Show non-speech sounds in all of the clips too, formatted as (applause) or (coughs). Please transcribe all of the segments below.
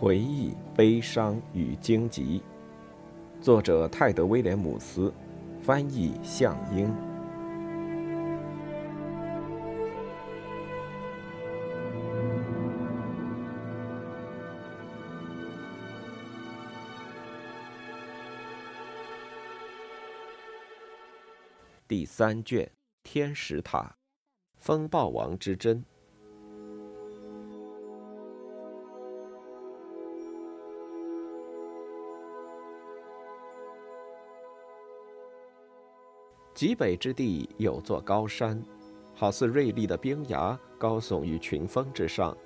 回忆、悲伤与荆棘，作者泰德·威廉姆斯，翻译向英。第三卷《天使塔》，风暴王之争。极北之地有座高山，好似锐利的冰崖，高耸于群峰之上，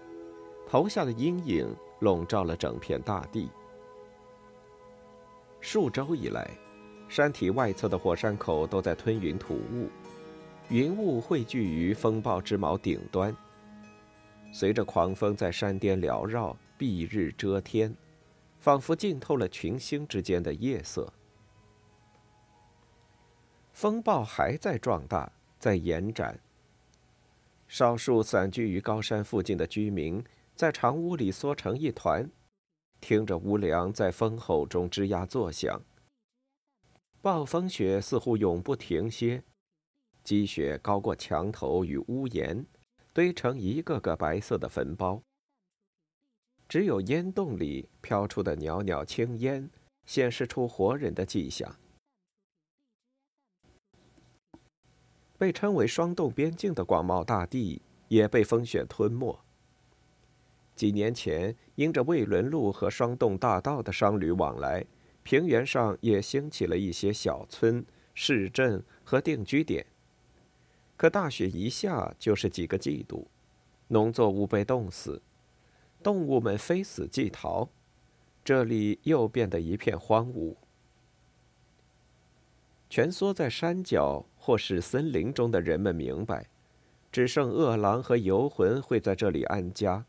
投下的阴影笼罩了整片大地。数周以来，山体外侧的火山口都在吞云吐雾，云雾汇聚于风暴之矛顶端。随着狂风在山巅缭绕，蔽日遮天，仿佛浸透了群星之间的夜色。风暴还在壮大，在延展。少数散居于高山附近的居民在长屋里缩成一团，听着屋梁在风吼中吱呀作响。暴风雪似乎永不停歇，积雪高过墙头与屋檐，堆成一个个白色的坟包。只有烟洞里飘出的袅袅青烟，显示出活人的迹象。被称为“霜冻边境”的广袤大地也被风雪吞没。几年前，因着卫伦路和霜冻大道的商旅往来，平原上也兴起了一些小村、市镇和定居点。可大雪一下就是几个季度，农作物被冻死，动物们非死即逃，这里又变得一片荒芜。蜷缩在山脚或是森林中的人们明白，只剩恶狼和游魂会在这里安家。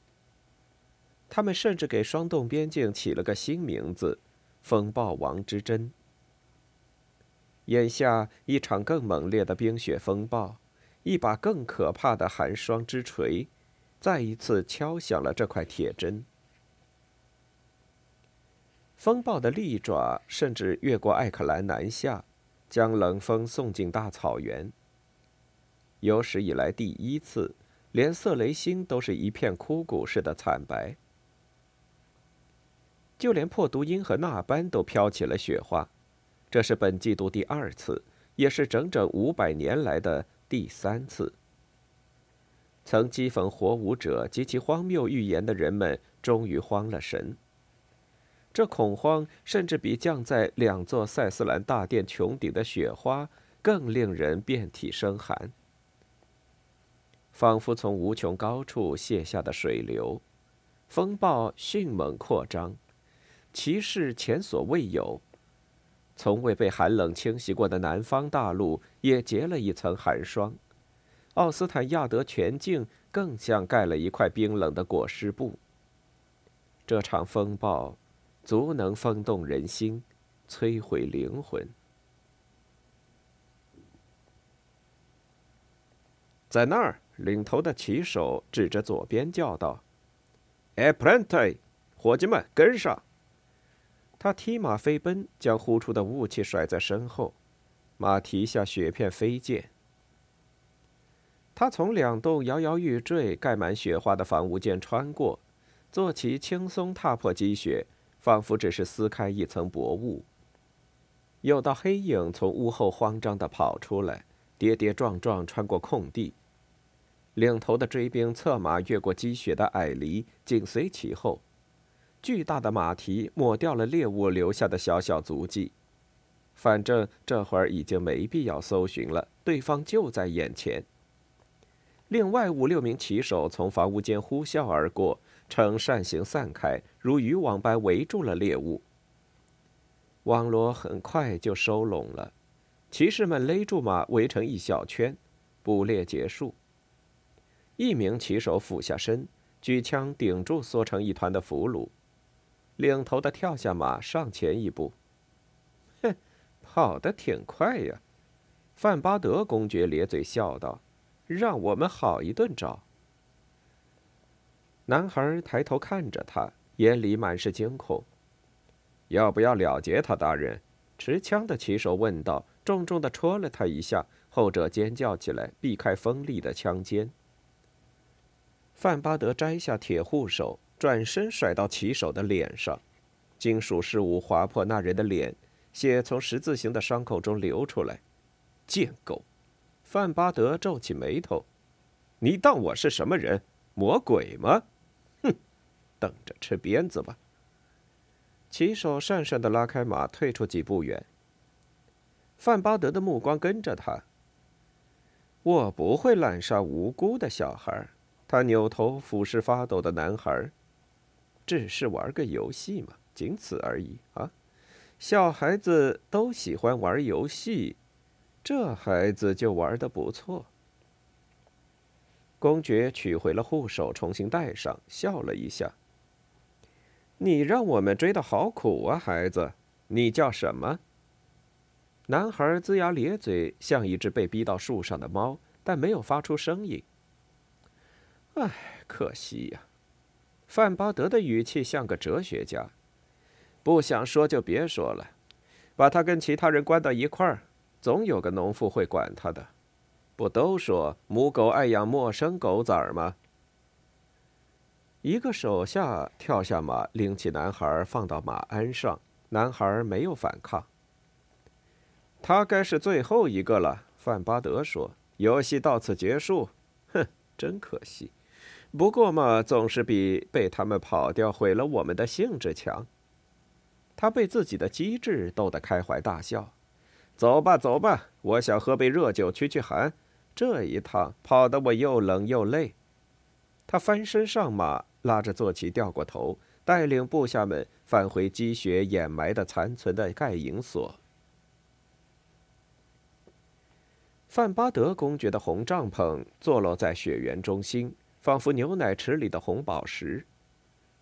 他们甚至给霜冻边境起了个新名字——风暴王之针。眼下，一场更猛烈的冰雪风暴，一把更可怕的寒霜之锤，再一次敲响了这块铁针。风暴的利爪甚至越过艾克兰南下。将冷风送进大草原。有史以来第一次，连色雷星都是一片枯骨似的惨白。就连破毒鹰和纳班都飘起了雪花，这是本季度第二次，也是整整五百年来的第三次。曾讥讽火舞者及其荒谬预言的人们，终于慌了神。这恐慌甚至比降在两座塞斯兰大殿穹顶的雪花更令人遍体生寒，仿佛从无穷高处泻下的水流。风暴迅猛扩张，其势前所未有。从未被寒冷侵袭过的南方大陆也结了一层寒霜，奥斯坦亚德全境更像盖了一块冰冷的裹尸布。这场风暴。足能风动人心，摧毁灵魂。在那儿，领头的骑手指着左边叫道：“ a p r e n t i，伙计们，跟上！”他踢马飞奔，将呼出的雾气甩在身后，马蹄下雪片飞溅。他从两栋摇摇欲坠、盖满雪花的房屋间穿过，坐骑轻松踏破积雪。仿佛只是撕开一层薄雾。有道黑影从屋后慌张地跑出来，跌跌撞撞穿过空地。领头的追兵策马越过积雪的矮篱，紧随其后。巨大的马蹄抹掉了猎物留下的小小足迹。反正这会儿已经没必要搜寻了，对方就在眼前。另外五六名骑手从房屋间呼啸而过。呈扇形散开，如渔网般围住了猎物。网罗很快就收拢了，骑士们勒住马，围成一小圈，捕猎结束。一名骑手俯下身，举枪顶住缩成一团的俘虏，领头的跳下马，上前一步。哼，跑得挺快呀！范巴德公爵咧嘴笑道：“让我们好一顿找。”男孩抬头看着他，眼里满是惊恐。要不要了结他，大人？持枪的骑手问道，重重的戳了他一下，后者尖叫起来，避开锋利的枪尖。范巴德摘下铁护手，转身甩到骑手的脸上，金属饰物划破那人的脸，血从十字形的伤口中流出来。贱狗！范巴德皱起眉头：“你当我是什么人？魔鬼吗？等着吃鞭子吧！”骑手讪讪的拉开马，退出几步远。范巴德的目光跟着他。我不会滥杀无辜的小孩。他扭头俯视发抖的男孩，只是玩个游戏嘛，仅此而已啊！小孩子都喜欢玩游戏，这孩子就玩的不错。公爵取回了护手，重新戴上，笑了一下。你让我们追的好苦啊，孩子！你叫什么？男孩龇牙咧嘴，像一只被逼到树上的猫，但没有发出声音。唉，可惜呀。范巴德的语气像个哲学家。不想说就别说了，把他跟其他人关到一块儿，总有个农妇会管他的。不都说母狗爱养陌生狗崽儿吗？一个手下跳下马，拎起男孩放到马鞍上。男孩没有反抗。他该是最后一个了，范巴德说。游戏到此结束。(laughs) 哼，真可惜。不过嘛，总是比被他们跑掉毁了我们的兴致强。他被自己的机智逗得开怀大笑。走吧，走吧，我想喝杯热酒驱驱寒。这一趟跑得我又冷又累。他翻身上马，拉着坐骑掉过头，带领部下们返回积雪掩埋的残存的盖营所。范巴德公爵的红帐篷坐落在雪原中心。仿佛牛奶池里的红宝石。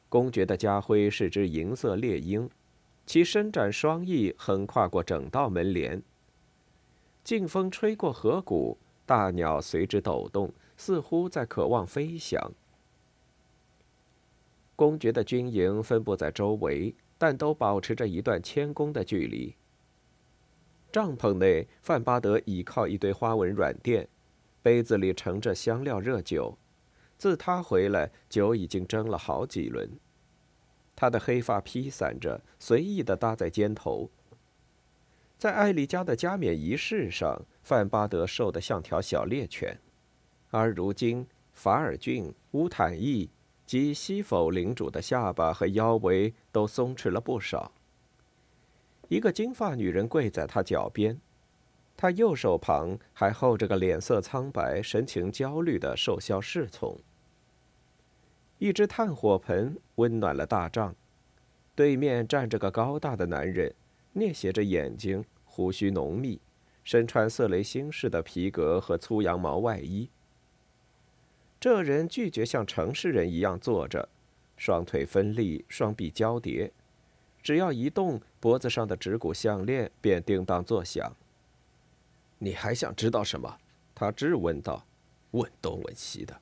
公爵的家徽是只银色猎鹰，其伸展双翼横跨过整道门帘。劲风吹过河谷，大鸟随之抖动，似乎在渴望飞翔。公爵的军营分布在周围，但都保持着一段谦恭的距离。帐篷内，范巴德倚靠一堆花纹软垫，杯子里盛着香料热酒。自他回来，酒已经蒸了好几轮。他的黑发披散着，随意地搭在肩头。在艾丽家的加冕仪式上，范巴德瘦得像条小猎犬，而如今，法尔郡、乌坦义及西否领主的下巴和腰围都松弛了不少。一个金发女人跪在他脚边，他右手旁还候着个脸色苍白、神情焦虑的瘦削侍从。一只炭火盆温暖了大帐，对面站着个高大的男人，镊斜着眼睛，胡须浓密，身穿色雷星式的皮革和粗羊毛外衣。这人拒绝像城市人一样坐着，双腿分立，双臂交叠，只要一动，脖子上的指骨项链便叮当作响。你还想知道什么？他质问道。问东问西的。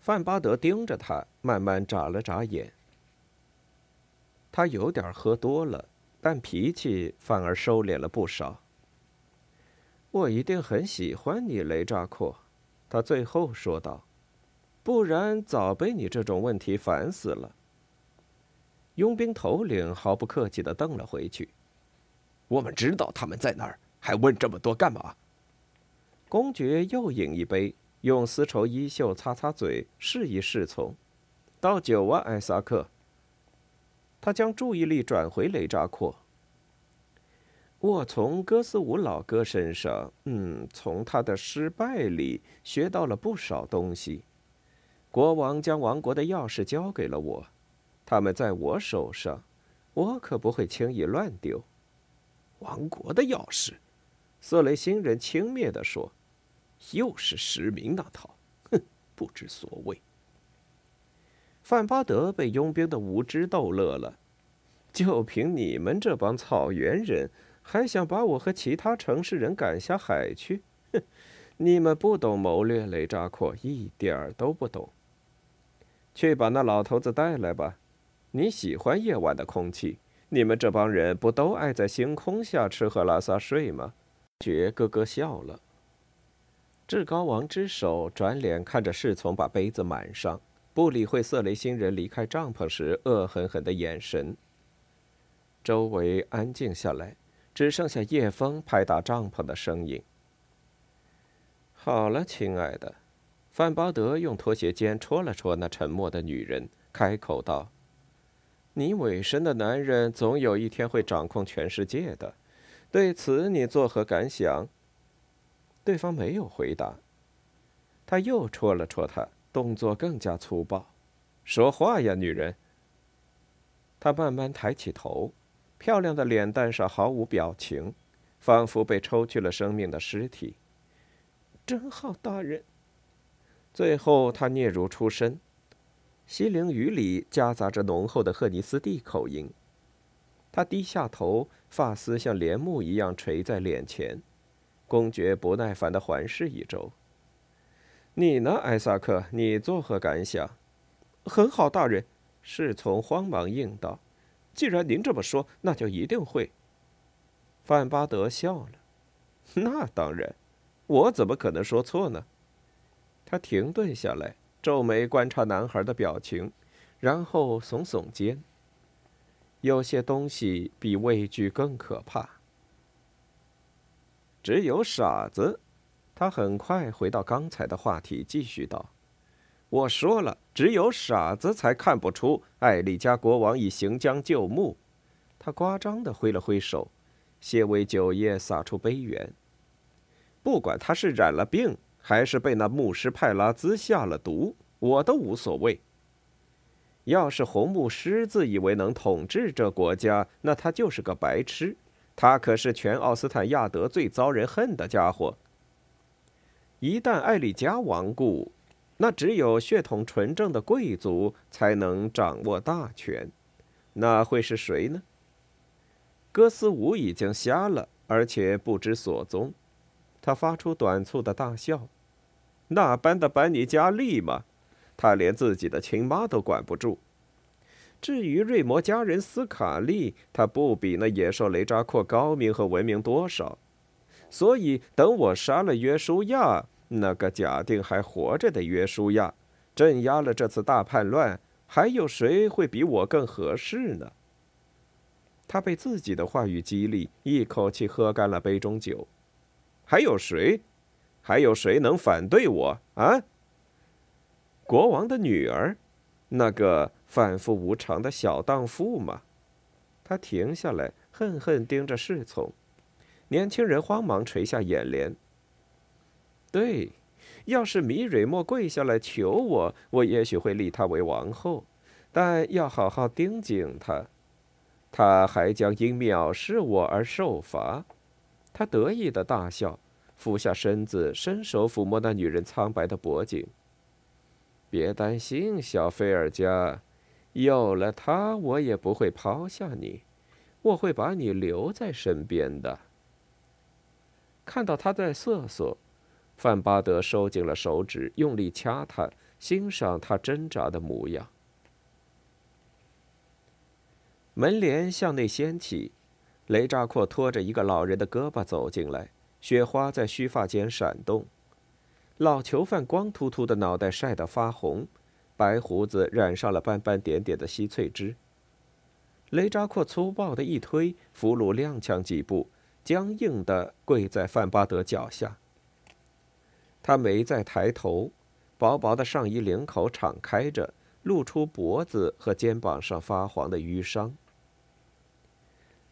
范巴德盯着他，慢慢眨了眨眼。他有点喝多了，但脾气反而收敛了不少。我一定很喜欢你，雷扎阔，他最后说道，不然早被你这种问题烦死了。佣兵头领毫不客气的瞪了回去。我们知道他们在哪儿，还问这么多干嘛？公爵又饮一杯。用丝绸衣袖擦擦嘴，示意侍从：“倒酒啊，艾萨克。”他将注意力转回雷扎阔。我从哥斯伍老哥身上，嗯，从他的失败里学到了不少东西。国王将王国的钥匙交给了我，他们在我手上，我可不会轻易乱丢。王国的钥匙，色雷星人轻蔑地说。又是实名那套，哼，不知所谓。范巴德被佣兵的无知逗乐了。就凭你们这帮草原人，还想把我和其他城市人赶下海去？哼，你们不懂谋略，雷扎阔一点儿都不懂。去把那老头子带来吧。你喜欢夜晚的空气？你们这帮人不都爱在星空下吃喝拉撒睡吗？爵咯咯笑了。至高王之手转脸看着侍从把杯子满上，不理会色雷星人离开帐篷时恶狠狠的眼神。周围安静下来，只剩下夜风拍打帐篷的声音。好了，亲爱的，范巴德用拖鞋尖戳了戳那沉默的女人，开口道：“你委身的男人总有一天会掌控全世界的，对此你作何感想？”对方没有回答。他又戳了戳他，动作更加粗暴。说话呀，女人！他慢慢抬起头，漂亮的脸蛋上毫无表情，仿佛被抽去了生命的尸体。真好，大人。最后，他嗫嚅出声，西陵语里夹杂着浓厚的赫尼斯蒂口音。他低下头，发丝像帘幕一样垂在脸前。公爵不耐烦地环视一周。你呢，艾萨克？你作何感想？很好，大人。侍从慌忙应道：“既然您这么说，那就一定会。”范巴德笑了：“那当然，我怎么可能说错呢？”他停顿下来，皱眉观察男孩的表情，然后耸耸肩。有些东西比畏惧更可怕。只有傻子，他很快回到刚才的话题，继续道：“我说了，只有傻子才看不出艾丽加国王已行将就木。”他夸张的挥了挥手，些微酒液洒出杯缘。不管他是染了病，还是被那牧师派拉兹下了毒，我都无所谓。要是红牧师自以为能统治这国家，那他就是个白痴。他可是全奥斯坦亚德最遭人恨的家伙。一旦艾丽加亡故，那只有血统纯正的贵族才能掌握大权。那会是谁呢？哥斯舞已经瞎了，而且不知所踪。他发出短促的大笑。那般的班尼加利吗？他连自己的亲妈都管不住。至于瑞摩家人斯卡利，他不比那野兽雷扎阔高明和文明多少，所以等我杀了约书亚，那个假定还活着的约书亚，镇压了这次大叛乱，还有谁会比我更合适呢？他被自己的话语激励，一口气喝干了杯中酒。还有谁？还有谁能反对我啊？国王的女儿，那个。反复无常的小荡妇吗？他停下来，恨恨盯着侍从。年轻人慌忙垂下眼帘。对，要是米蕊莫跪下来求我，我也许会立她为王后，但要好好盯紧她，她还将因藐视我而受罚。他得意的大笑，俯下身子，伸手抚摸那女人苍白的脖颈。别担心，小菲尔加。有了他，我也不会抛下你，我会把你留在身边的。看到他在瑟瑟，范巴德收紧了手指，用力掐他，欣赏他挣扎的模样。门帘向内掀起，雷扎阔拖着一个老人的胳膊走进来，雪花在须发间闪动，老囚犯光秃秃的脑袋晒得发红。白胡子染上了斑斑点点的稀翠汁。雷扎阔粗暴的一推，俘虏踉跄几步，僵硬的跪在范巴德脚下。他没再抬头，薄薄的上衣领口敞开着，露出脖子和肩膀上发黄的淤伤。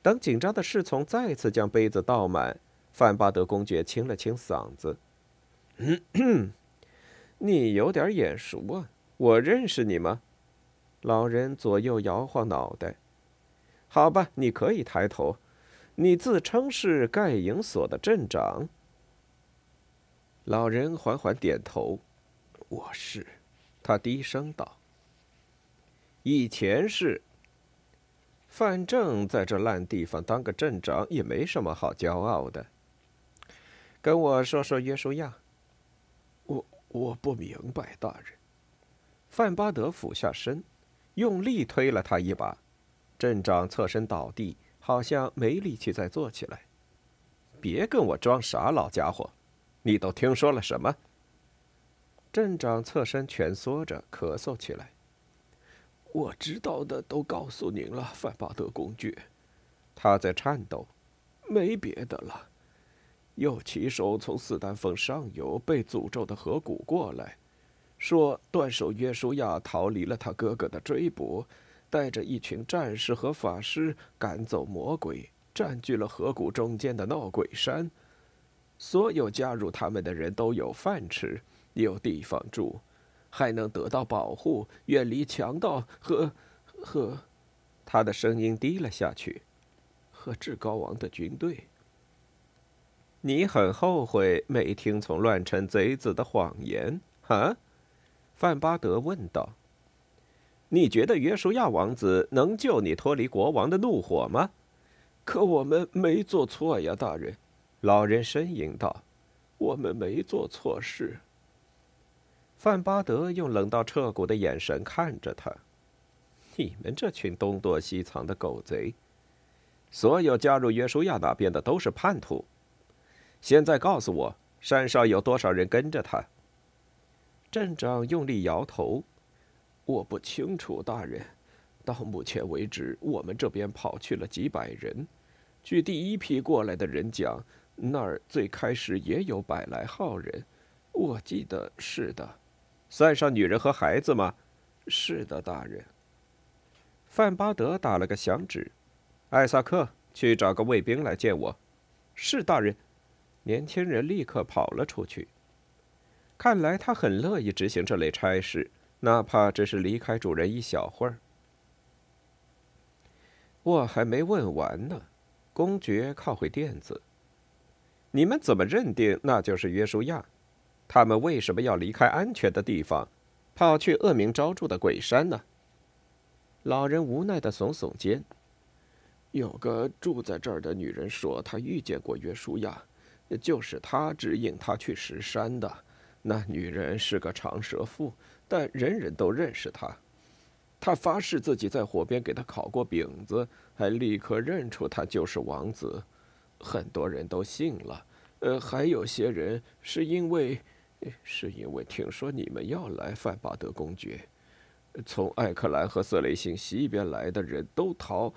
等紧张的侍从再次将杯子倒满，范巴德公爵清了清嗓子：“ (coughs) 你有点眼熟啊。”我认识你吗？老人左右摇晃脑袋。好吧，你可以抬头。你自称是盖营所的镇长。老人缓缓点头。我是。他低声道。以前是。范正在这烂地方当个镇长也没什么好骄傲的。跟我说说约书亚。我我不明白，大人。范巴德俯下身，用力推了他一把。镇长侧身倒地，好像没力气再坐起来。别跟我装傻，老家伙！你都听说了什么？镇长侧身蜷缩着，咳嗽起来。我知道的都告诉您了，范巴德公爵。他在颤抖。没别的了。又骑手从四丹峰上游被诅咒的河谷过来，说断手约书亚逃离了他哥哥的追捕。带着一群战士和法师赶走魔鬼，占据了河谷中间的闹鬼山。所有加入他们的人都有饭吃，有地方住，还能得到保护，远离强盗和和……他的声音低了下去。和至高王的军队。你很后悔没听从乱臣贼子的谎言，哈？范巴德问道。你觉得约书亚王子能救你脱离国王的怒火吗？可我们没做错呀，大人。老人呻吟道：“我们没做错事。”范巴德用冷到彻骨的眼神看着他：“你们这群东躲西藏的狗贼，所有加入约书亚那边的都是叛徒。现在告诉我，山上有多少人跟着他？”镇长用力摇头。我不清楚，大人。到目前为止，我们这边跑去了几百人。据第一批过来的人讲，那儿最开始也有百来号人。我记得是的，算上女人和孩子吗？是的，大人。范巴德打了个响指：“艾萨克，去找个卫兵来见我。”是大人。年轻人立刻跑了出去。看来他很乐意执行这类差事。哪怕只是离开主人一小会儿，我还没问完呢。公爵靠回垫子。你们怎么认定那就是约书亚？他们为什么要离开安全的地方，跑去恶名昭著的鬼山呢？老人无奈的耸耸肩。有个住在这儿的女人说，她遇见过约书亚，就是他指引他去石山的。那女人是个长舌妇。但人人都认识他，他发誓自己在火边给他烤过饼子，还立刻认出他就是王子，很多人都信了。呃，还有些人是因为，是因为听说你们要来范巴德公爵，从艾克兰和瑟雷星西边来的人都逃，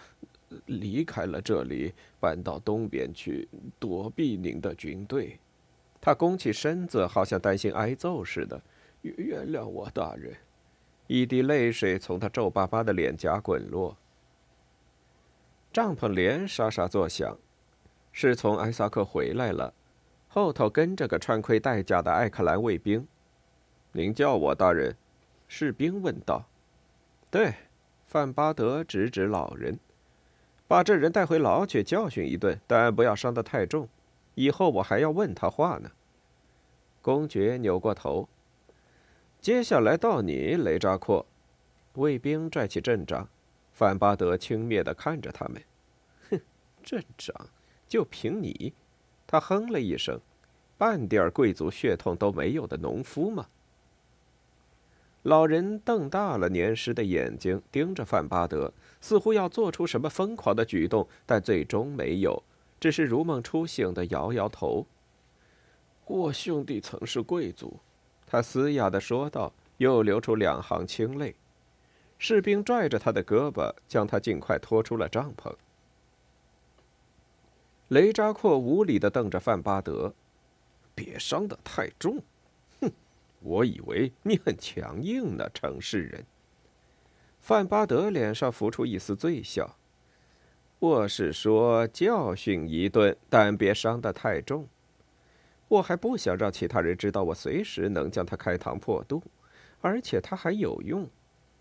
离开了这里，搬到东边去躲避您的军队。他弓起身子，好像担心挨揍似的。原谅我，大人。一滴泪水从他皱巴巴的脸颊滚落。帐篷帘沙沙作响，是从艾萨克回来了，后头跟着个穿盔戴甲的艾克兰卫兵。您叫我大人？士兵问道。对，范巴德指指老人，把这人带回牢去教训一顿，但不要伤得太重。以后我还要问他话呢。公爵扭过头。接下来到你，雷扎阔。卫兵拽起阵仗，范巴德轻蔑地看着他们。哼，镇长，就凭你？他哼了一声，半点贵族血统都没有的农夫吗？老人瞪大了年湿的眼睛，盯着范巴德，似乎要做出什么疯狂的举动，但最终没有，只是如梦初醒的摇摇头。我兄弟曾是贵族。他嘶哑的说道，又流出两行清泪。士兵拽着他的胳膊，将他尽快拖出了帐篷。雷扎阔无礼的瞪着范巴德：“别伤得太重。”我以为你很强硬呢，城市人。范巴德脸上浮出一丝醉笑：“我是说教训一顿，但别伤得太重。”我还不想让其他人知道我随时能将他开膛破肚，而且他还有用，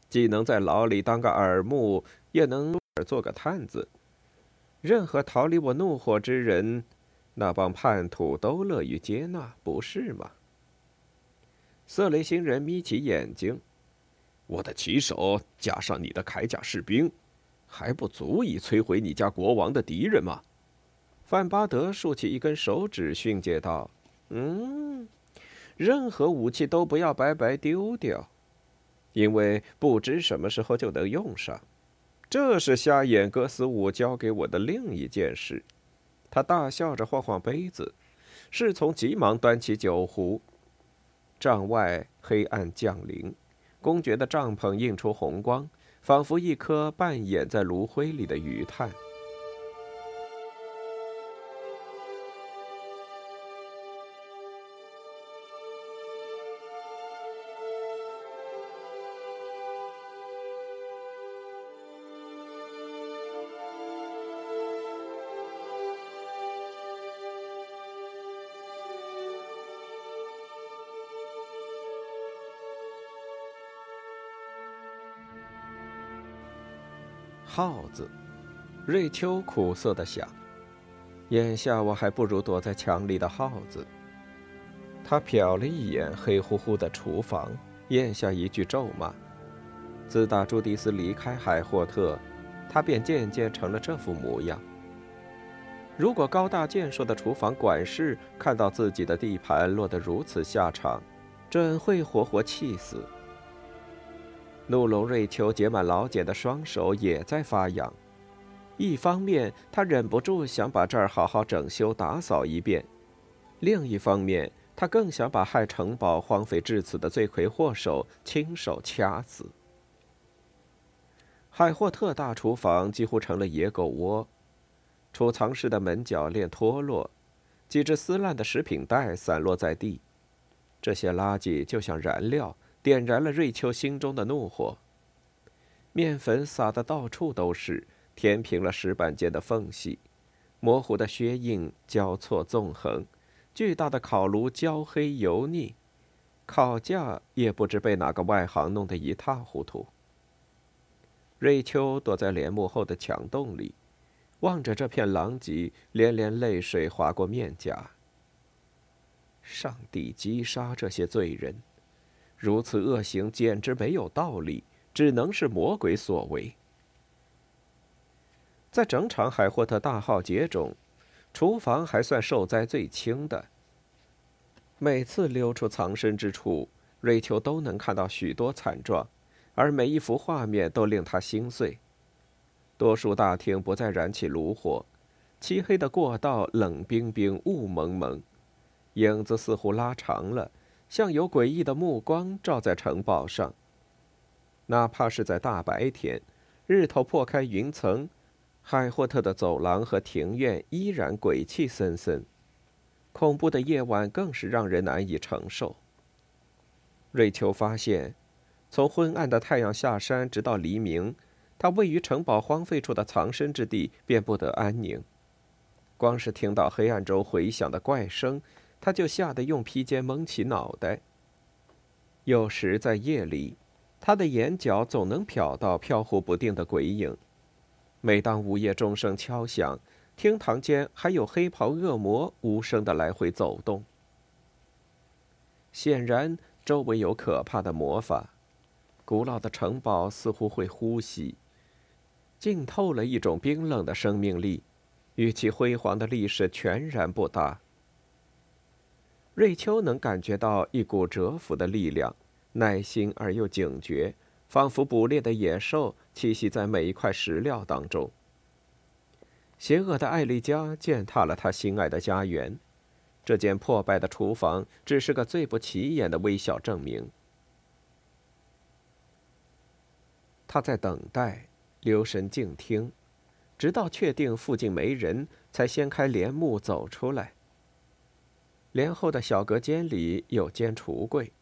既能在牢里当个耳目，也能做个探子。任何逃离我怒火之人，那帮叛徒都乐于接纳，不是吗？色雷星人眯起眼睛：“我的骑手加上你的铠甲士兵，还不足以摧毁你家国王的敌人吗？”范巴德竖起一根手指，训诫道。嗯，任何武器都不要白白丢掉。因为不知什么时候就能用上。这是瞎眼哥斯伍教给我的另一件事。他大笑着晃晃杯子，侍从急忙端起酒壶。帐外黑暗降临，公爵的帐篷映出红光，仿佛一颗半掩在炉灰里的鱼炭。耗子，瑞秋苦涩的想：“眼下我还不如躲在墙里的耗子。”他瞟了一眼黑乎乎的厨房，咽下一句咒骂。自打朱迪斯离开海霍特，他便渐渐成了这副模样。如果高大健硕的厨房管事看到自己的地盘落得如此下场，准会活活气死。怒龙瑞秋结满老茧的双手也在发痒，一方面他忍不住想把这儿好好整修打扫一遍，另一方面他更想把害城堡荒废至此的罪魁祸首亲手掐死。海霍特大厨房几乎成了野狗窝，储藏室的门铰链脱落，几只撕烂的食品袋散落在地，这些垃圾就像燃料。点燃了瑞秋心中的怒火。面粉撒得到处都是，填平了石板间的缝隙，模糊的靴印交错纵横，巨大的烤炉焦黑油腻，烤架也不知被哪个外行弄得一塌糊涂。瑞秋躲在帘幕后的墙洞里，望着这片狼藉，连连泪水划过面颊。上帝击杀这些罪人！如此恶行简直没有道理，只能是魔鬼所为。在整场海霍特大浩劫中，厨房还算受灾最轻的。每次溜出藏身之处，瑞秋都能看到许多惨状，而每一幅画面都令他心碎。多数大厅不再燃起炉火，漆黑的过道冷冰冰、雾蒙蒙，影子似乎拉长了。像有诡异的目光照在城堡上。哪怕是在大白天，日头破开云层，海霍特的走廊和庭院依然鬼气森森。恐怖的夜晚更是让人难以承受。瑞秋发现，从昏暗的太阳下山直到黎明，他位于城堡荒废处的藏身之地便不得安宁。光是听到黑暗中回响的怪声。他就吓得用披肩蒙起脑袋。有时在夜里，他的眼角总能瞟到飘忽不定的鬼影。每当午夜钟声敲响，厅堂间还有黑袍恶魔无声的来回走动。显然，周围有可怕的魔法。古老的城堡似乎会呼吸，浸透了一种冰冷的生命力，与其辉煌的历史全然不搭。瑞秋能感觉到一股蛰伏的力量，耐心而又警觉，仿佛捕猎的野兽栖息在每一块石料当中。邪恶的艾丽加践踏了他心爱的家园，这间破败的厨房只是个最不起眼的微小证明。他在等待，留神静听，直到确定附近没人，才掀开帘幕走出来。帘后的小隔间里有间橱柜，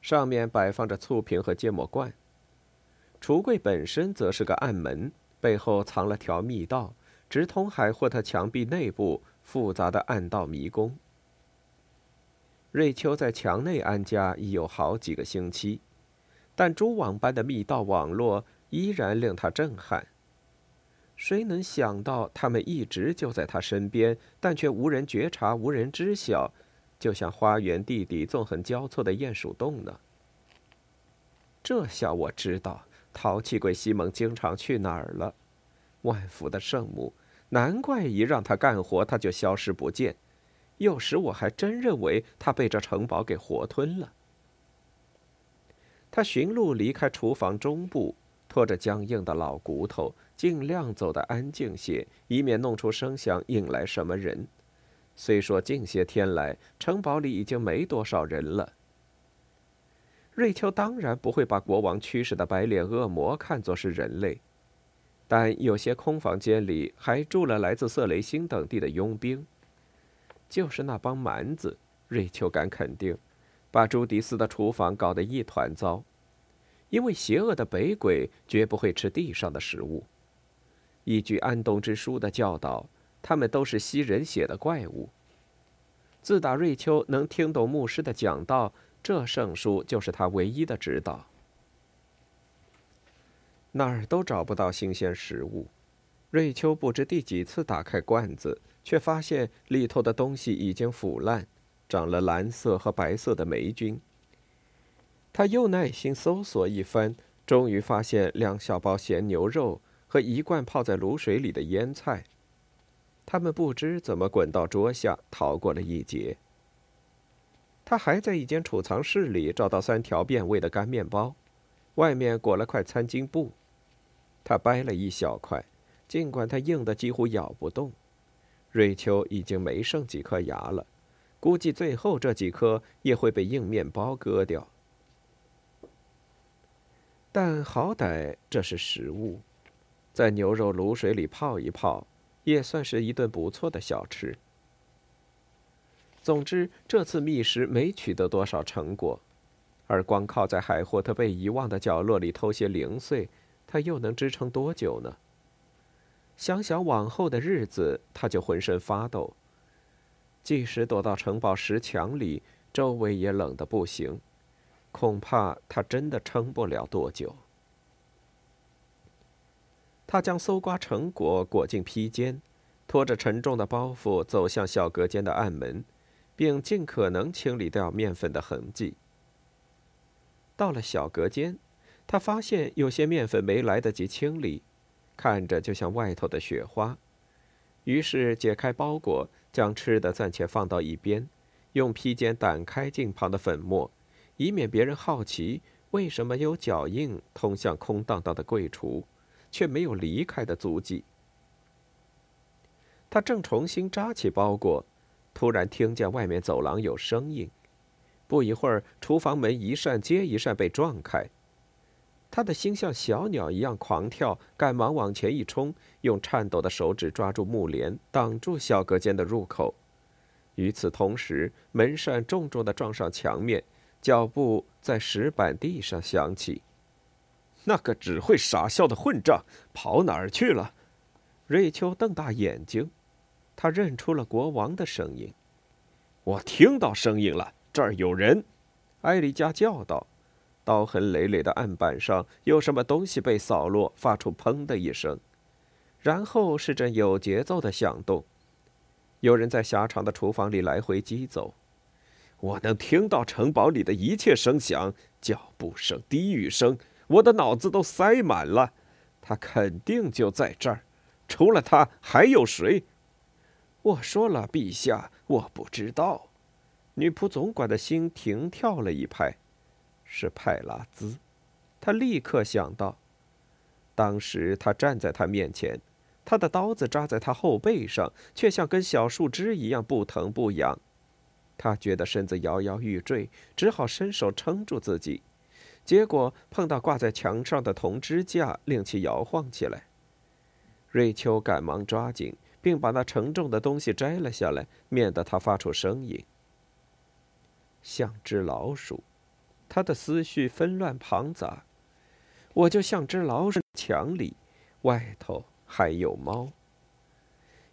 上面摆放着醋瓶和芥末罐。橱柜本身则是个暗门，背后藏了条密道，直通海霍特墙壁内部复杂的暗道迷宫。瑞秋在墙内安家已有好几个星期，但蛛网般的密道网络依然令他震撼。谁能想到，他们一直就在他身边，但却无人觉察，无人知晓。就像花园地底纵横交错的鼹鼠洞呢。这下我知道淘气鬼西蒙经常去哪儿了。万福的圣母，难怪一让他干活他就消失不见。有时我还真认为他被这城堡给活吞了。他寻路离开厨房中部，拖着僵硬的老骨头，尽量走得安静些，以免弄出声响引来什么人。虽说近些天来城堡里已经没多少人了。瑞秋当然不会把国王驱使的白脸恶魔看作是人类，但有些空房间里还住了来自色雷星等地的佣兵。就是那帮蛮子，瑞秋敢肯定。把朱迪斯的厨房搞得一团糟，因为邪恶的北鬼绝不会吃地上的食物。依据安东之书的教导，他们都是吸人血的怪物。自打瑞秋能听懂牧师的讲道，这圣书就是他唯一的指导。哪儿都找不到新鲜食物，瑞秋不知第几次打开罐子，却发现里头的东西已经腐烂。长了蓝色和白色的霉菌。他又耐心搜索一番，终于发现两小包咸牛肉和一罐泡在卤水里的腌菜。他们不知怎么滚到桌下，逃过了一劫。他还在一间储藏室里找到三条变味的干面包，外面裹了块餐巾布。他掰了一小块，尽管它硬的几乎咬不动。瑞秋已经没剩几颗牙了。估计最后这几颗也会被硬面包割掉，但好歹这是食物，在牛肉卤水里泡一泡，也算是一顿不错的小吃。总之，这次觅食没取得多少成果，而光靠在海霍特被遗忘的角落里偷些零碎，他又能支撑多久呢？想想往后的日子，他就浑身发抖。即使躲到城堡石墙里，周围也冷得不行，恐怕他真的撑不了多久。他将搜刮成果裹进披肩，拖着沉重的包袱走向小隔间的暗门，并尽可能清理掉面粉的痕迹。到了小隔间，他发现有些面粉没来得及清理，看着就像外头的雪花，于是解开包裹。将吃的暂且放到一边，用披肩掸开镜旁的粉末，以免别人好奇为什么有脚印通向空荡荡的柜橱，却没有离开的足迹。他正重新扎起包裹，突然听见外面走廊有声音。不一会儿，厨房门一扇接一扇被撞开。他的心像小鸟一样狂跳，赶忙往前一冲，用颤抖的手指抓住木帘，挡住小隔间的入口。与此同时，门扇重重的撞上墙面，脚步在石板地上响起。那个只会傻笑的混账跑哪儿去了？瑞秋瞪大眼睛，他认出了国王的声音。我听到声音了，这儿有人！艾丽加叫道。刀痕累累的案板上有什么东西被扫落，发出“砰”的一声，然后是阵有节奏的响动。有人在狭长的厨房里来回疾走。我能听到城堡里的一切声响，脚步声、低语声，我的脑子都塞满了。他肯定就在这儿，除了他还有谁？我说了，陛下，我不知道。女仆总管的心停跳了一拍。是派拉兹，他立刻想到，当时他站在他面前，他的刀子扎在他后背上，却像根小树枝一样不疼不痒。他觉得身子摇摇欲坠，只好伸手撑住自己，结果碰到挂在墙上的铜支架，令其摇晃起来。瑞秋赶忙抓紧，并把那沉重的东西摘了下来，免得它发出声音，像只老鼠。他的思绪纷乱庞杂，我就像只老鼠，墙里，外头还有猫。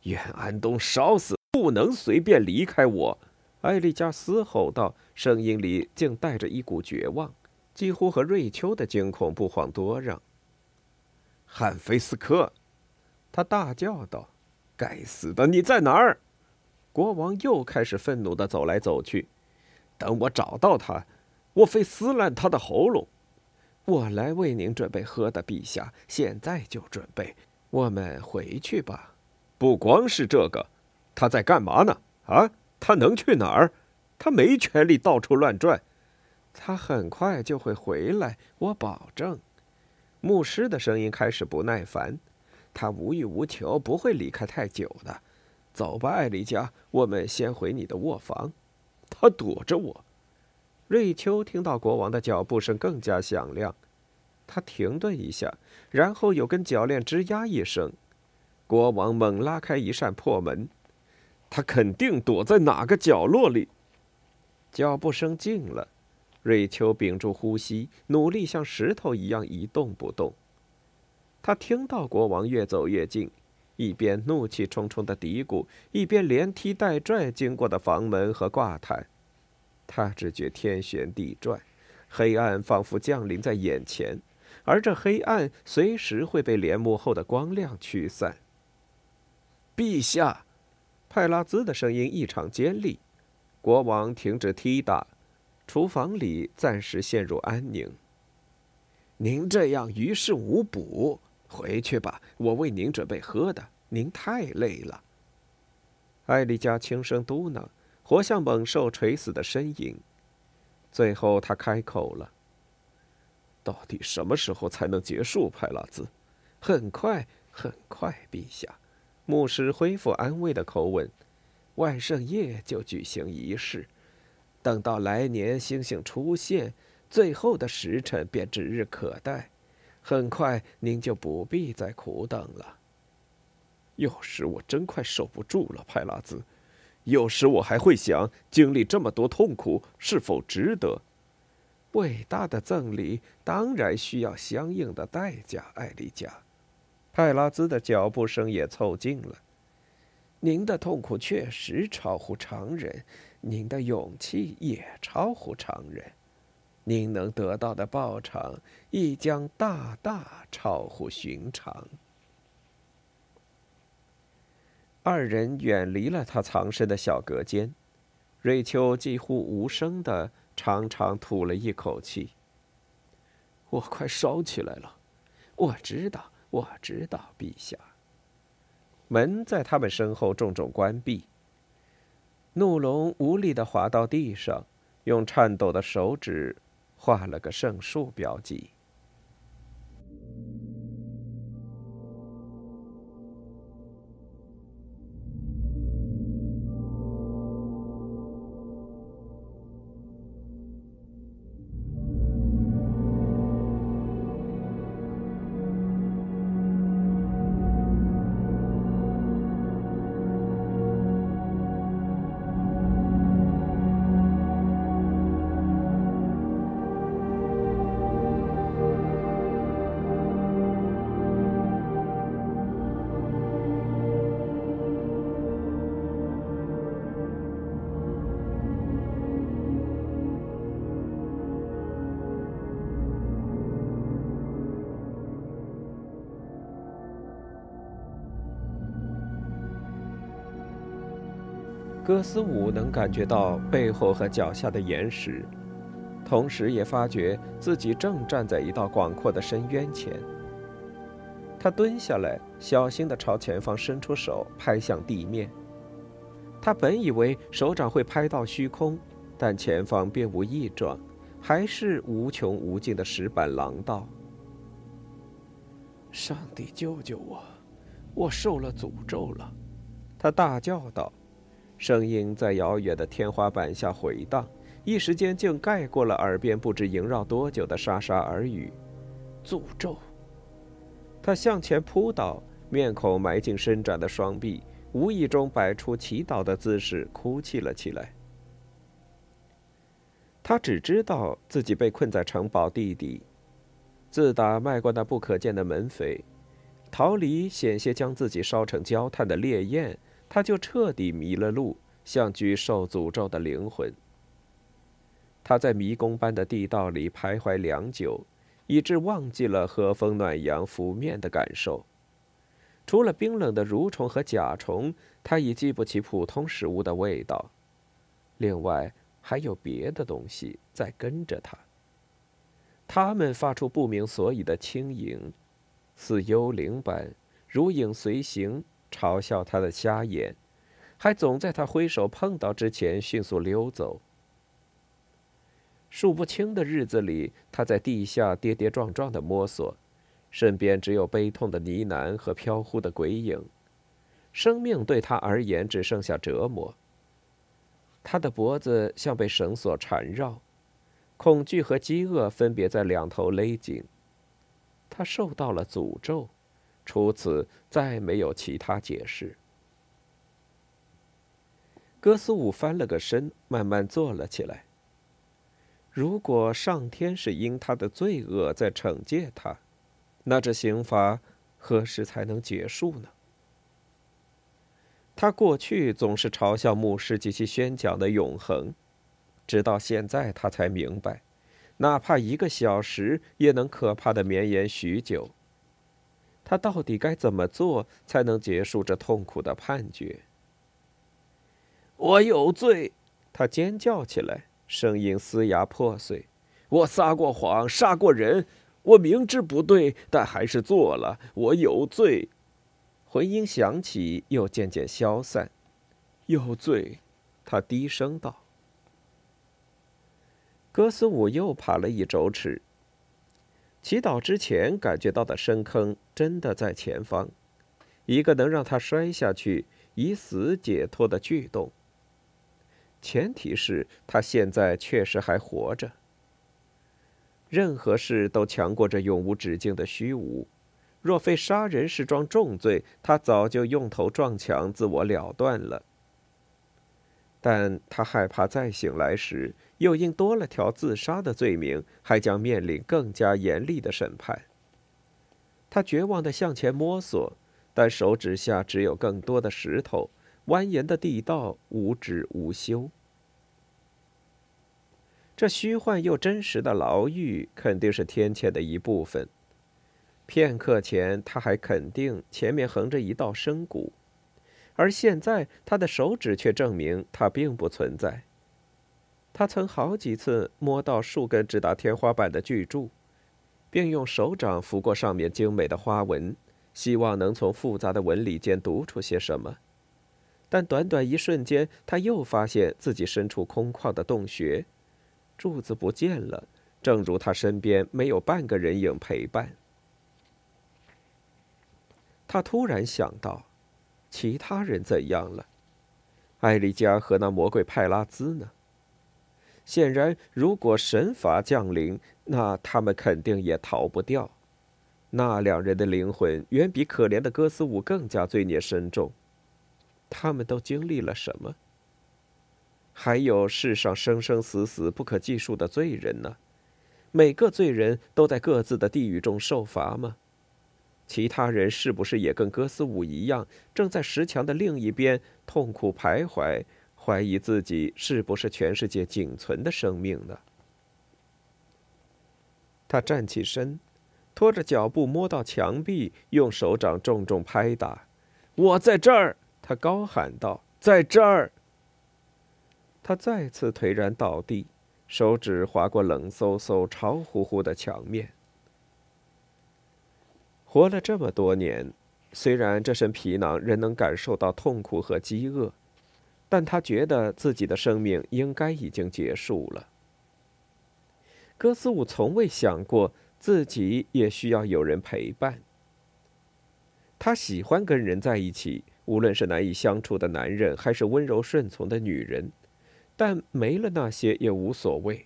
愿安东烧死，不能随便离开我！艾丽加嘶吼道，声音里竟带着一股绝望，几乎和瑞秋的惊恐不遑多让。汉菲斯科，他大叫道：“该死的，你在哪儿？”国王又开始愤怒地走来走去。等我找到他。我非撕烂他的喉咙！我来为您准备喝的，陛下，现在就准备。我们回去吧。不光是这个，他在干嘛呢？啊，他能去哪儿？他没权利到处乱转。他很快就会回来，我保证。牧师的声音开始不耐烦。他无欲无求，不会离开太久的。走吧，艾丽加，我们先回你的卧房。他躲着我。瑞秋听到国王的脚步声更加响亮，他停顿一下，然后有根铰链吱呀一声，国王猛拉开一扇破门。他肯定躲在哪个角落里。脚步声静了，瑞秋屏住呼吸，努力像石头一样一动不动。他听到国王越走越近，一边怒气冲冲的嘀咕，一边连踢带拽经过的房门和挂毯。他只觉天旋地转，黑暗仿佛降临在眼前，而这黑暗随时会被帘幕后的光亮驱散。陛下，派拉兹的声音异常尖利。国王停止踢打，厨房里暂时陷入安宁。您这样于事无补，回去吧。我为您准备喝的。您太累了。艾丽加轻声嘟囔，活像猛兽垂死的呻吟。最后，他开口了：“到底什么时候才能结束，派拉兹？”“很快，很快，陛下。”牧师恢复安慰的口吻。万圣夜就举行仪式，等到来年星星出现，最后的时辰便指日可待。很快您就不必再苦等了。有时我真快受不住了，派拉兹。有时我还会想，经历这么多痛苦是否值得？伟大的赠礼当然需要相应的代价，艾丽加。派拉兹的脚步声也凑近了。您的痛苦确实超乎常人，您的勇气也超乎常人，您能得到的报偿亦将大大超乎寻常。二人远离了他藏身的小隔间，瑞秋几乎无声的长长吐了一口气。我快烧起来了，我知道，我知道，陛下。门在他们身后重重关闭。怒龙无力地滑到地上，用颤抖的手指画了个圣树标记。戈斯武能感觉到背后和脚下的岩石，同时也发觉自己正站在一道广阔的深渊前。他蹲下来，小心地朝前方伸出手，拍向地面。他本以为手掌会拍到虚空，但前方并无异状，还是无穷无尽的石板廊道。上帝救救我！我受了诅咒了！他大叫道。声音在遥远的天花板下回荡，一时间竟盖过了耳边不知萦绕多久的沙沙耳语。诅咒！他向前扑倒，面孔埋进伸展的双臂，无意中摆出祈祷的姿势，哭泣了起来。他只知道自己被困在城堡地底，自打迈过那不可见的门扉，逃离险些将自己烧成焦炭的烈焰。他就彻底迷了路，像具受诅咒的灵魂。他在迷宫般的地道里徘徊良久，以致忘记了和风暖阳拂面的感受。除了冰冷的蠕虫和甲虫，他已记不起普通食物的味道。另外，还有别的东西在跟着他。他们发出不明所以的轻盈，似幽灵般，如影随形。嘲笑他的瞎眼，还总在他挥手碰到之前迅速溜走。数不清的日子里，他在地下跌跌撞撞的摸索，身边只有悲痛的呢喃和飘忽的鬼影。生命对他而言只剩下折磨。他的脖子像被绳索缠绕，恐惧和饥饿分别在两头勒紧。他受到了诅咒，除此再没有其他解释。哥斯武翻了个身，慢慢坐了起来。如果上天是因他的罪恶在惩戒他，那这刑罚何时才能结束呢？他过去总是嘲笑牧师及其宣讲的永恒，直到现在他才明白，哪怕一个小时也能可怕的绵延许久。他到底该怎么做才能结束这痛苦的判决？我有罪！他尖叫起来，声音嘶哑破碎。我撒过谎，杀过人，我明知不对，但还是做了。我有罪！回音响起，又渐渐消散。有罪！他低声道。哥斯伍又爬了一周尺。祈祷之前感觉到的深坑真的在前方，一个能让他摔下去以死解脱的巨洞。前提是他现在确实还活着。任何事都强过这永无止境的虚无。若非杀人是桩重罪，他早就用头撞墙，自我了断了。但他害怕再醒来时，又因多了条自杀的罪名，还将面临更加严厉的审判。他绝望地向前摸索，但手指下只有更多的石头。蜿蜒的地道无止无休，这虚幻又真实的牢狱肯定是天堑的一部分。片刻前他还肯定前面横着一道深谷，而现在他的手指却证明它并不存在。他曾好几次摸到数根直达天花板的巨柱，并用手掌拂过上面精美的花纹，希望能从复杂的纹理间读出些什么。但短短一瞬间，他又发现自己身处空旷的洞穴，柱子不见了，正如他身边没有半个人影陪伴。他突然想到，其他人怎样了？艾丽加和那魔鬼派拉兹呢？显然，如果神罚降临，那他们肯定也逃不掉。那两人的灵魂远比可怜的哥斯舞更加罪孽深重。他们都经历了什么？还有世上生生死死不可计数的罪人呢？每个罪人都在各自的地狱中受罚吗？其他人是不是也跟哥斯舞一样，正在石墙的另一边痛苦徘徊，怀疑自己是不是全世界仅存的生命呢？他站起身，拖着脚步摸到墙壁，用手掌重重拍打：“我在这儿。”他高喊道：“在这儿！”他再次颓然倒地，手指划过冷飕飕、潮乎乎的墙面。活了这么多年，虽然这身皮囊仍能感受到痛苦和饥饿，但他觉得自己的生命应该已经结束了。哥斯伍从未想过自己也需要有人陪伴。他喜欢跟人在一起。无论是难以相处的男人，还是温柔顺从的女人，但没了那些也无所谓。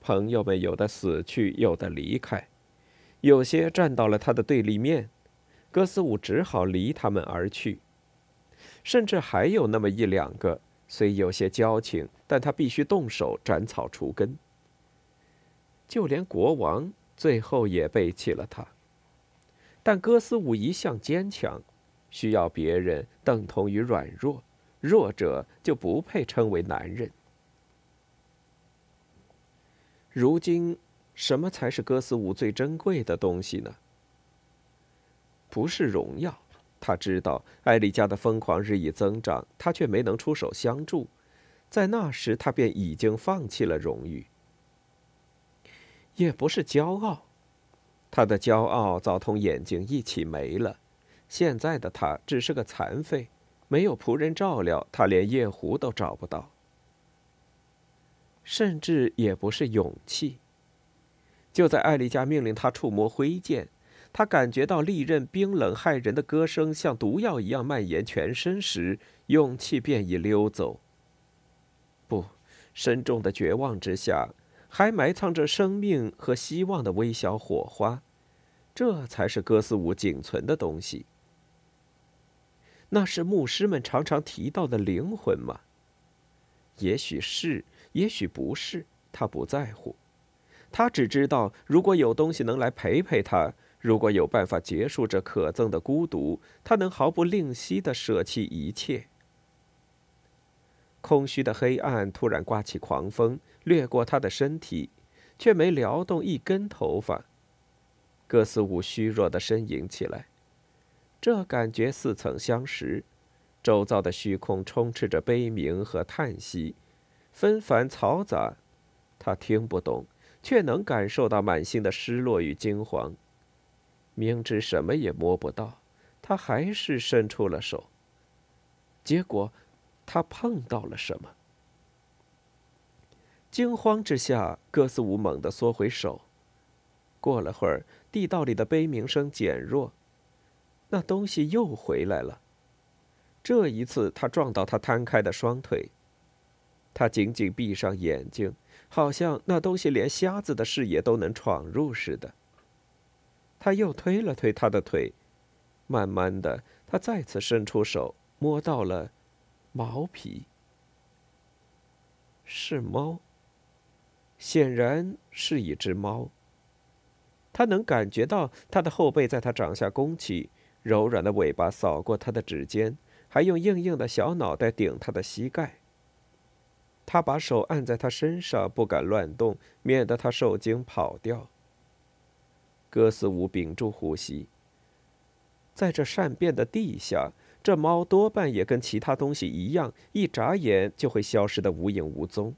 朋友们有的死去，有的离开，有些站到了他的对立面，哥斯伍只好离他们而去。甚至还有那么一两个，虽有些交情，但他必须动手斩草除根。就连国王最后也背弃了他，但哥斯舞一向坚强。需要别人等同于软弱，弱者就不配称为男人。如今，什么才是哥斯舞最珍贵的东西呢？不是荣耀。他知道艾丽加的疯狂日益增长，他却没能出手相助。在那时，他便已经放弃了荣誉。也不是骄傲，他的骄傲早同眼睛一起没了。现在的他只是个残废，没有仆人照料，他连夜壶都找不到。甚至也不是勇气。就在艾丽加命令他触摸挥剑，他感觉到利刃冰冷骇人的歌声像毒药一样蔓延全身时，勇气便已溜走。不，深重的绝望之下，还埋藏着生命和希望的微小火花，这才是哥斯舞仅存的东西。那是牧师们常常提到的灵魂吗？也许是，也许不是，他不在乎。他只知道，如果有东西能来陪陪他，如果有办法结束这可憎的孤独，他能毫不吝惜的舍弃一切。空虚的黑暗突然刮起狂风，掠过他的身体，却没撩动一根头发。哥斯武虚弱的呻吟起来，这感觉似曾相识。周遭的虚空充斥着悲鸣和叹息，纷繁嘈杂，他听不懂。却能感受到满心的失落与惊惶。明知什么也摸不到，他还是伸出了手。结果，他碰到了什么？惊慌之下，哥斯舞猛地缩回手。过了会儿，地道里的悲鸣声减弱，那东西又回来了。这一次，他撞到他摊开的双腿。他紧紧闭上眼睛。好像那东西连瞎子的视野都能闯入似的。他又推了推他的腿，慢慢的，他再次伸出手，摸到了毛皮。是猫。显然是一只猫。他能感觉到他的后背在他掌下弓起，柔软的尾巴扫过他的指尖，还用硬硬的小脑袋顶他的膝盖。他把手按在他身上，不敢乱动，免得他受惊跑掉。哥斯舞屏住呼吸。在这善变的地下，这猫多半也跟其他东西一样，一眨眼就会消失得无影无踪。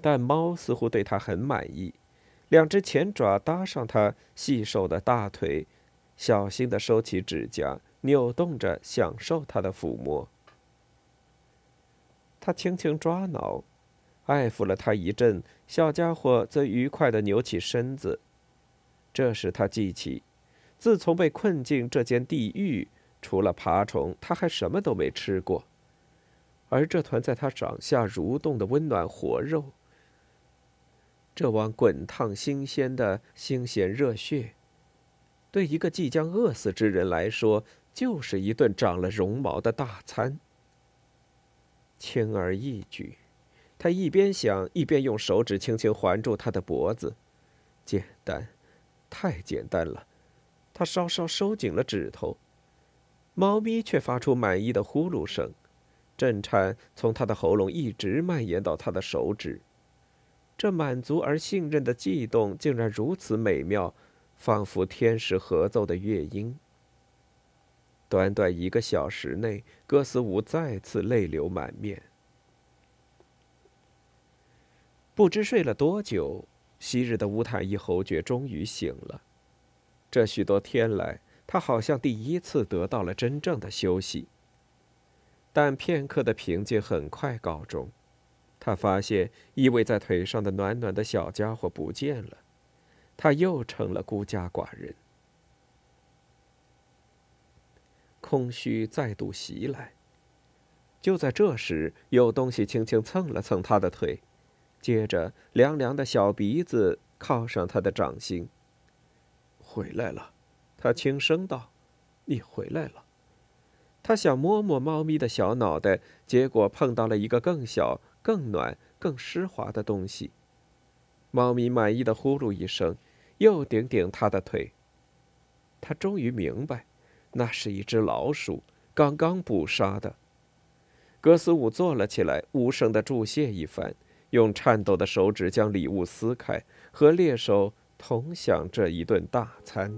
但猫似乎对他很满意，两只前爪搭上他细瘦的大腿，小心地收起指甲，扭动着享受他的抚摸。他轻轻抓挠，爱抚了他一阵，小家伙则愉快地扭起身子。这时他记起，自从被困进这间地狱，除了爬虫，他还什么都没吃过。而这团在他掌下蠕动的温暖活肉，这碗滚烫新鲜的新鲜热血，对一个即将饿死之人来说，就是一顿长了绒毛的大餐。轻而易举，他一边想，一边用手指轻轻环住他的脖子。简单，太简单了。他稍稍收紧了指头。猫咪却发出满意的呼噜声，震颤从他的喉咙一直蔓延到他的手指。这满足而信任的悸动竟然如此美妙，仿佛天使合奏的乐音。短短一个小时内，哥斯舞再次泪流满面。不知睡了多久，昔日的乌坦伊侯爵终于醒了。这许多天来，他好像第一次得到了真正的休息。但片刻的平静很快告终，他发现依偎在腿上的暖暖的小家伙不见了，他又成了孤家寡人。空虚再度袭来。就在这时，有东西轻轻蹭了蹭他的腿，接着凉凉的小鼻子靠上他的掌心。回来了，他轻声道：“你回来了。”他想摸摸猫咪的小脑袋，结果碰到了一个更小、更暖、更湿滑的东西。猫咪满意的呼噜一声，又顶顶他的腿。他终于明白。那是一只老鼠，刚刚捕杀的。格斯武坐了起来，无声的注谢一番，用颤抖的手指将礼物撕开，和猎手同享这一顿大餐。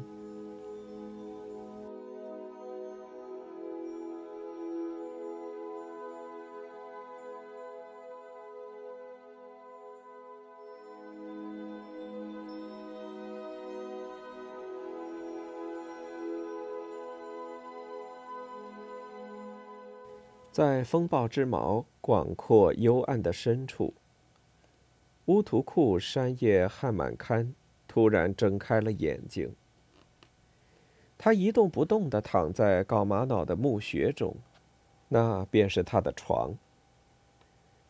在风暴之矛广阔幽暗的深处，乌图库山叶汉满堪突然睁开了眼睛。他一动不动地躺在搞玛瑙的墓穴中，那便是他的床。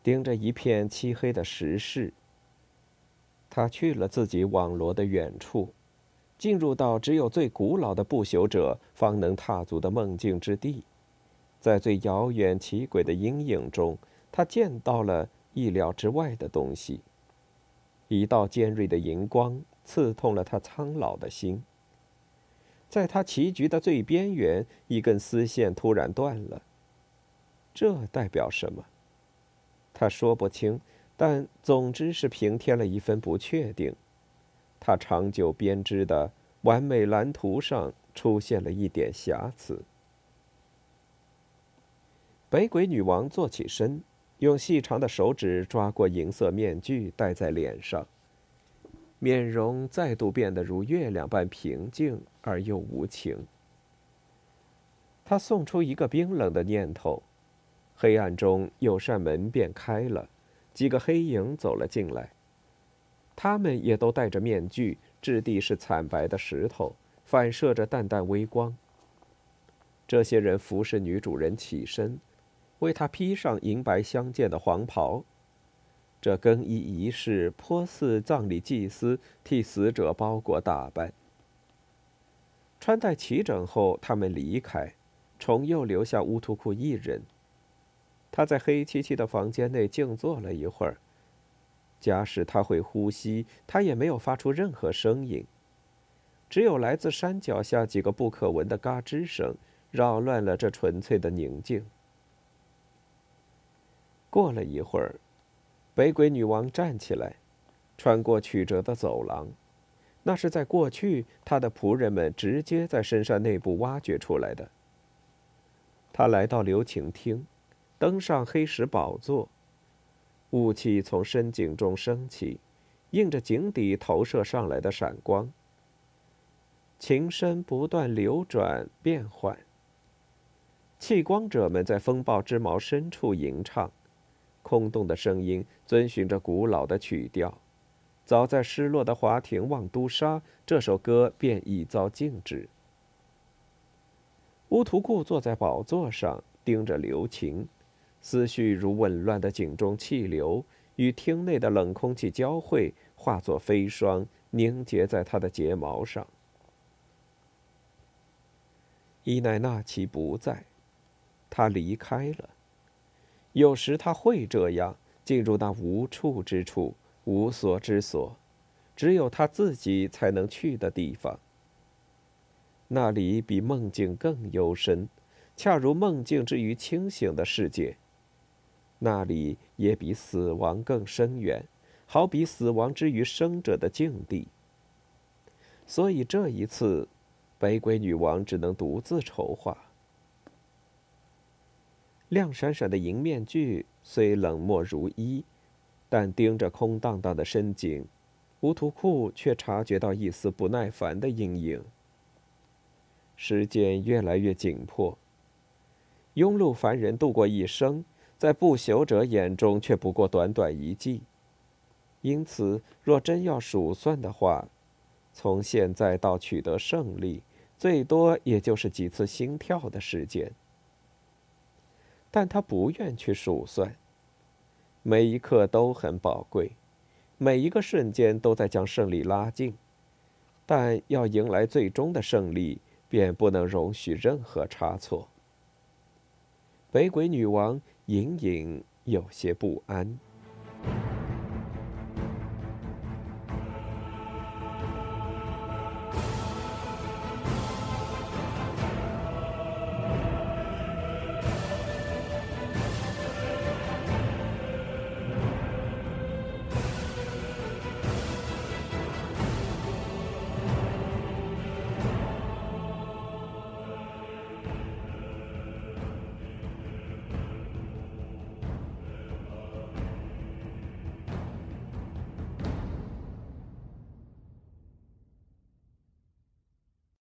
盯着一片漆黑的石室，他去了自己网罗的远处，进入到只有最古老的不朽者方能踏足的梦境之地。在最遥远奇诡的阴影中，他见到了意料之外的东西。一道尖锐的银光刺痛了他苍老的心。在他棋局的最边缘，一根丝线突然断了。这代表什么？他说不清，但总之是平添了一分不确定。他长久编织的完美蓝图上出现了一点瑕疵。北鬼女王坐起身，用细长的手指抓过银色面具，戴在脸上。面容再度变得如月亮般平静而又无情。他送出一个冰冷的念头，黑暗中有扇门便开了，几个黑影走了进来。他们也都戴着面具，质地是惨白的石头，反射着淡淡微光。这些人服侍女主人起身，为他披上银白相间的黄袍。这更衣仪式颇似葬礼祭司替死者包裹打扮。穿戴齐整后，他们离开，重又留下乌图库一人。他在黑漆漆的房间内静坐了一会儿。假使他会呼吸，他也没有发出任何声音，只有来自山脚下几个不可闻的嘎吱声，扰乱了这纯粹的宁静。过了一会儿。北鬼女王站起来，穿过曲折的走廊，那是在过去她的仆人们直接在深山内部挖掘出来的。她来到留情厅，登上黑石宝座，雾气从深井中升起，映着井底投射上来的闪光。琴声不断流转变换，弃光者们在风暴之矛深处吟唱。空洞的声音遵循着古老的曲调，早在失落的华亭望都沙，这首歌便已遭静止。乌图库坐在宝座上，盯着流琴，思绪如紊乱的井中气流，与厅内的冷空气交汇，化作飞霜，凝结在他的睫毛上。伊奈纳奇不在，他离开了。有时他会这样进入那无处之处、无所之所，只有他自己才能去的地方。那里比梦境更幽深，恰如梦境之于清醒的世界。那里也比死亡更深远，好比死亡之于生者的境地。所以这一次，北鬼女王只能独自筹划。亮闪闪的银面具虽冷漠如一，但盯着空荡荡的深井，乌图库却察觉到一丝不耐烦的阴影。时间越来越紧迫。庸碌凡人度过一生，在不朽者眼中却不过短短一季。因此，若真要数算的话，从现在到取得胜利，最多也就是几次心跳的时间。但他不愿去数算。每一刻都很宝贵，每一个瞬间都在将胜利拉近，但要迎来最终的胜利，便不能容许任何差错。北鬼女王隐隐有些不安。